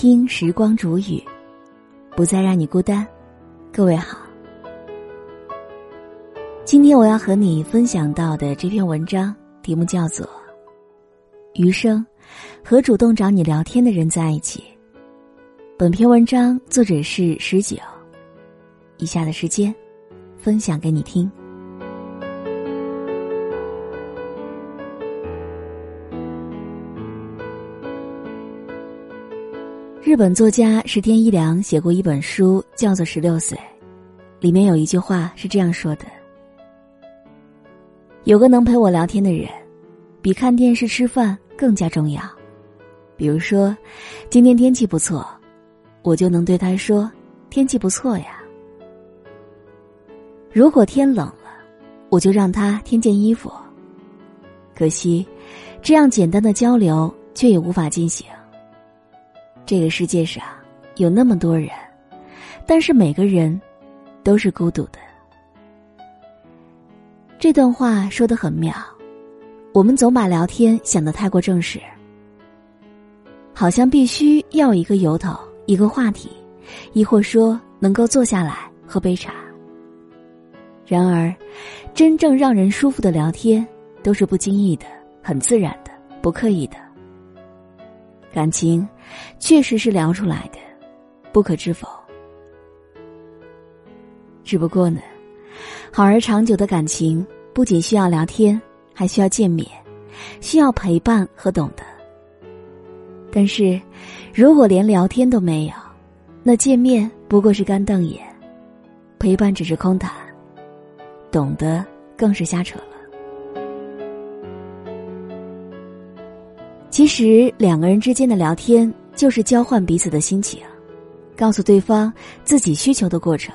听时光煮雨，不再让你孤单。各位好，今天我要和你分享到的这篇文章题目叫做《余生和主动找你聊天的人在一起》。本篇文章作者是十九。以下的时间，分享给你听。日本作家石田一良写过一本书，叫做《十六岁》，里面有一句话是这样说的：“有个能陪我聊天的人，比看电视、吃饭更加重要。比如说，今天天气不错，我就能对他说：‘天气不错呀。’如果天冷了，我就让他添件衣服。可惜，这样简单的交流却也无法进行。”这个世界上有那么多人，但是每个人都是孤独的。这段话说的很妙，我们总把聊天想得太过正式，好像必须要一个由头、一个话题，亦或说能够坐下来喝杯茶。然而，真正让人舒服的聊天，都是不经意的、很自然的、不刻意的。感情，确实是聊出来的，不可知否？只不过呢，好而长久的感情不仅需要聊天，还需要见面，需要陪伴和懂得。但是，如果连聊天都没有，那见面不过是干瞪眼，陪伴只是空谈，懂得更是瞎扯了。其实，两个人之间的聊天就是交换彼此的心情，告诉对方自己需求的过程。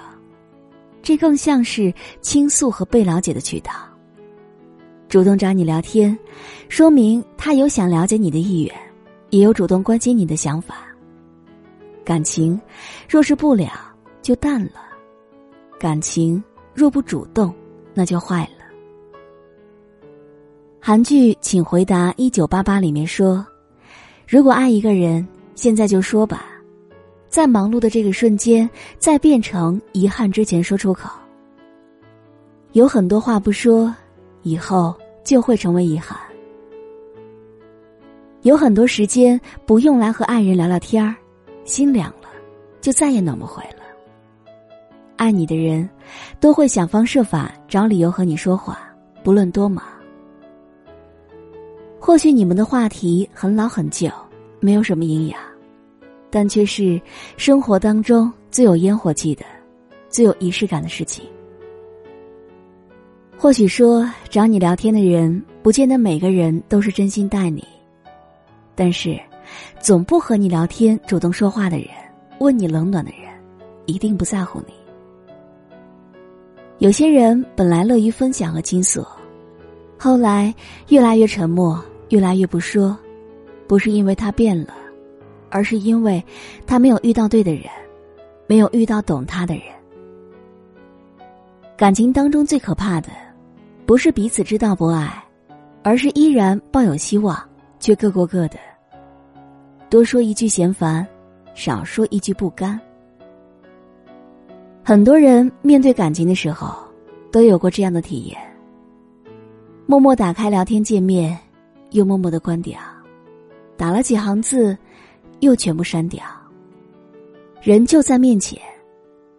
这更像是倾诉和被了解的渠道。主动找你聊天，说明他有想了解你的意愿，也有主动关心你的想法。感情若是不了，就淡了；感情若不主动，那就坏了。韩剧《请回答一九八八》里面说：“如果爱一个人，现在就说吧，在忙碌的这个瞬间，在变成遗憾之前说出口。有很多话不说，以后就会成为遗憾。有很多时间不用来和爱人聊聊天儿，心凉了，就再也暖不回了。爱你的人，都会想方设法找理由和你说话，不论多忙。”或许你们的话题很老很旧，没有什么营养，但却是生活当中最有烟火气的、最有仪式感的事情。或许说找你聊天的人，不见得每个人都是真心待你，但是，总不和你聊天、主动说话的人，问你冷暖的人，一定不在乎你。有些人本来乐于分享和倾诉，后来越来越沉默。越来越不说，不是因为他变了，而是因为他没有遇到对的人，没有遇到懂他的人。感情当中最可怕的，不是彼此知道不爱，而是依然抱有希望，却各过各的。多说一句嫌烦，少说一句不甘。很多人面对感情的时候，都有过这样的体验：默默打开聊天界面。又默默的关掉，打了几行字，又全部删掉。人就在面前，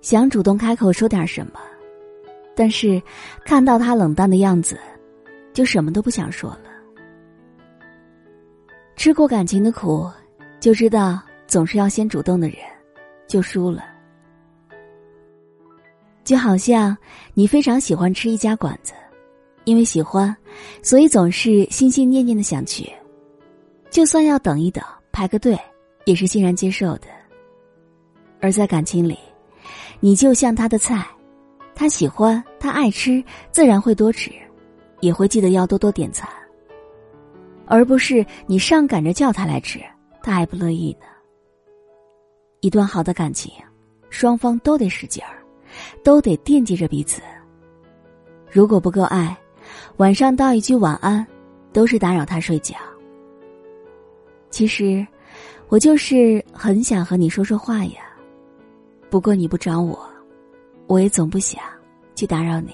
想主动开口说点什么，但是看到他冷淡的样子，就什么都不想说了。吃过感情的苦，就知道总是要先主动的人，就输了。就好像你非常喜欢吃一家馆子。因为喜欢，所以总是心心念念的想去，就算要等一等排个队，也是欣然接受的。而在感情里，你就像他的菜，他喜欢，他爱吃，自然会多吃，也会记得要多多点餐。而不是你上赶着叫他来吃，他还不乐意呢。一段好的感情，双方都得使劲儿，都得惦记着彼此。如果不够爱。晚上道一句晚安，都是打扰他睡觉。其实，我就是很想和你说说话呀。不过你不找我，我也总不想去打扰你。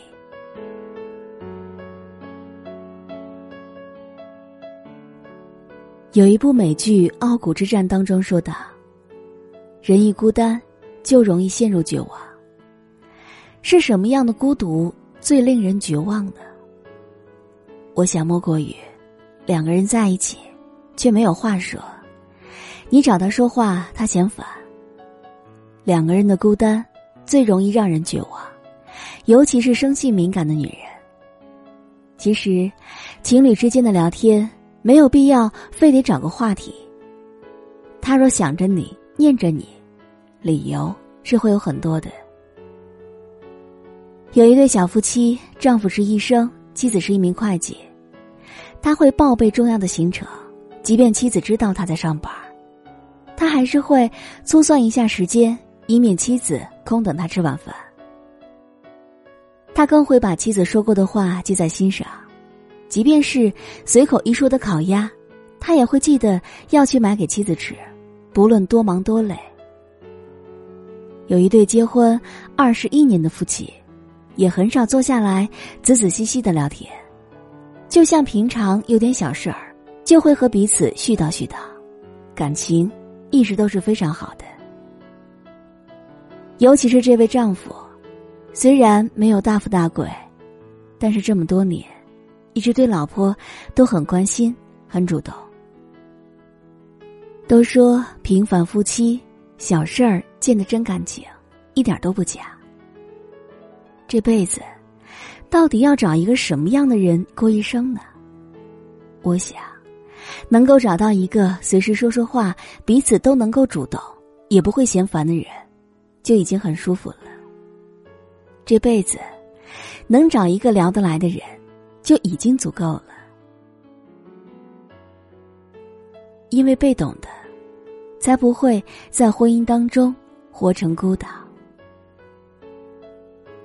有一部美剧《傲骨之战》当中说道：“人一孤单，就容易陷入绝望。是什么样的孤独最令人绝望呢？”我想莫过于，两个人在一起，却没有话说。你找他说话，他嫌烦。两个人的孤单，最容易让人绝望，尤其是生性敏感的女人。其实，情侣之间的聊天。没有必要非得找个话题。他若想着你，念着你，理由是会有很多的。有一对小夫妻，丈夫是医生，妻子是一名会计。他会报备重要的行程，即便妻子知道他在上班，他还是会粗算一下时间，以免妻子空等他吃晚饭。他更会把妻子说过的话记在心上。即便是随口一说的烤鸭，他也会记得要去买给妻子吃，不论多忙多累。有一对结婚二十一年的夫妻，也很少坐下来仔仔细细的聊天，就像平常有点小事儿，就会和彼此絮叨絮叨，感情一直都是非常好的。尤其是这位丈夫，虽然没有大富大贵，但是这么多年。一直对老婆都很关心，很主动。都说平凡夫妻小事儿见得真感情，一点都不假。这辈子，到底要找一个什么样的人过一生呢？我想，能够找到一个随时说说话、彼此都能够主动，也不会嫌烦的人，就已经很舒服了。这辈子，能找一个聊得来的人。就已经足够了，因为被懂的，才不会在婚姻当中活成孤岛。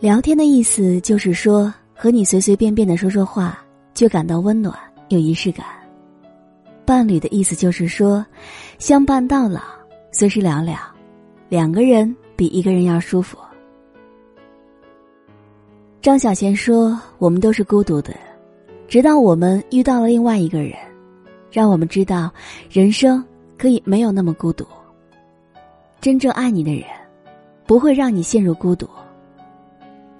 聊天的意思就是说，和你随随便便的说说话，就感到温暖有仪式感。伴侣的意思就是说，相伴到老，随时聊聊，两个人比一个人要舒服。张小娴说：“我们都是孤独的，直到我们遇到了另外一个人，让我们知道人生可以没有那么孤独。真正爱你的人，不会让你陷入孤独。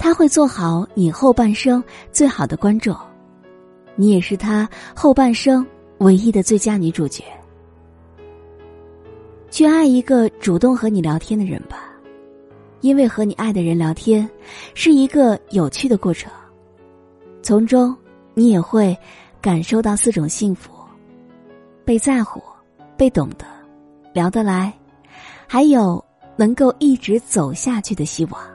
他会做好你后半生最好的观众，你也是他后半生唯一的最佳女主角。去爱一个主动和你聊天的人吧。”因为和你爱的人聊天，是一个有趣的过程，从中你也会感受到四种幸福：被在乎、被懂得、聊得来，还有能够一直走下去的希望。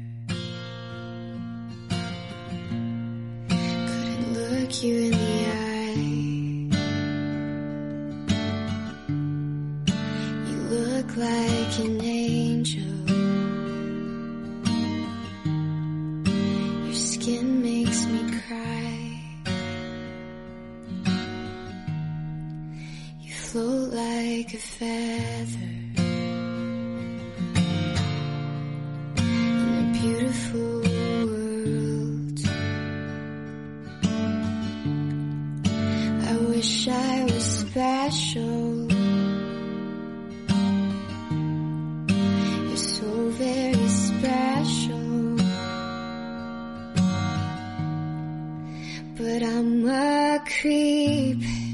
Look you in the eye. You look like an angel. Your skin makes me cry. You float like a feather. I'm creep.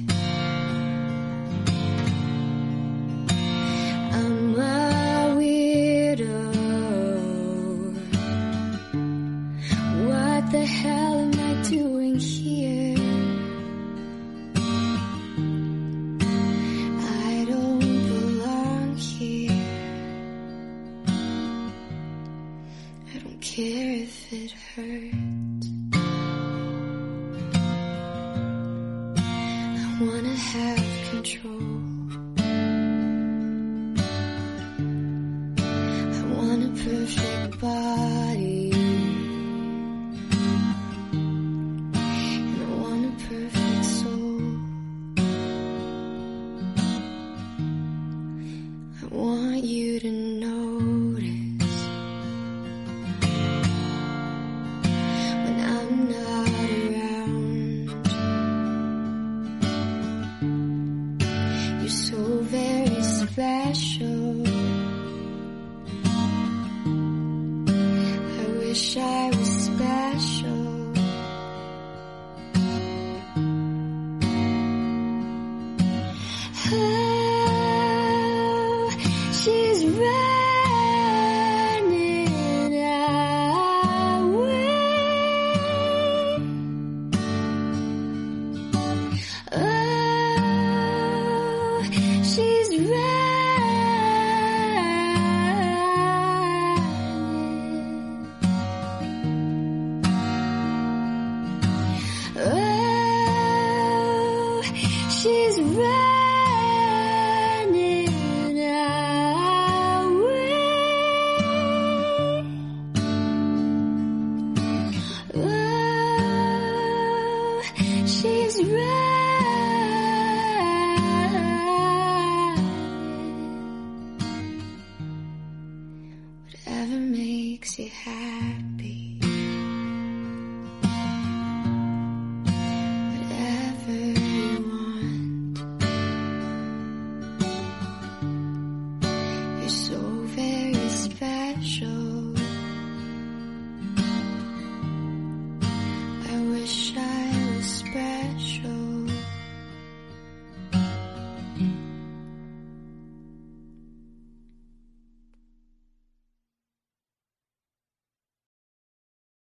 rain.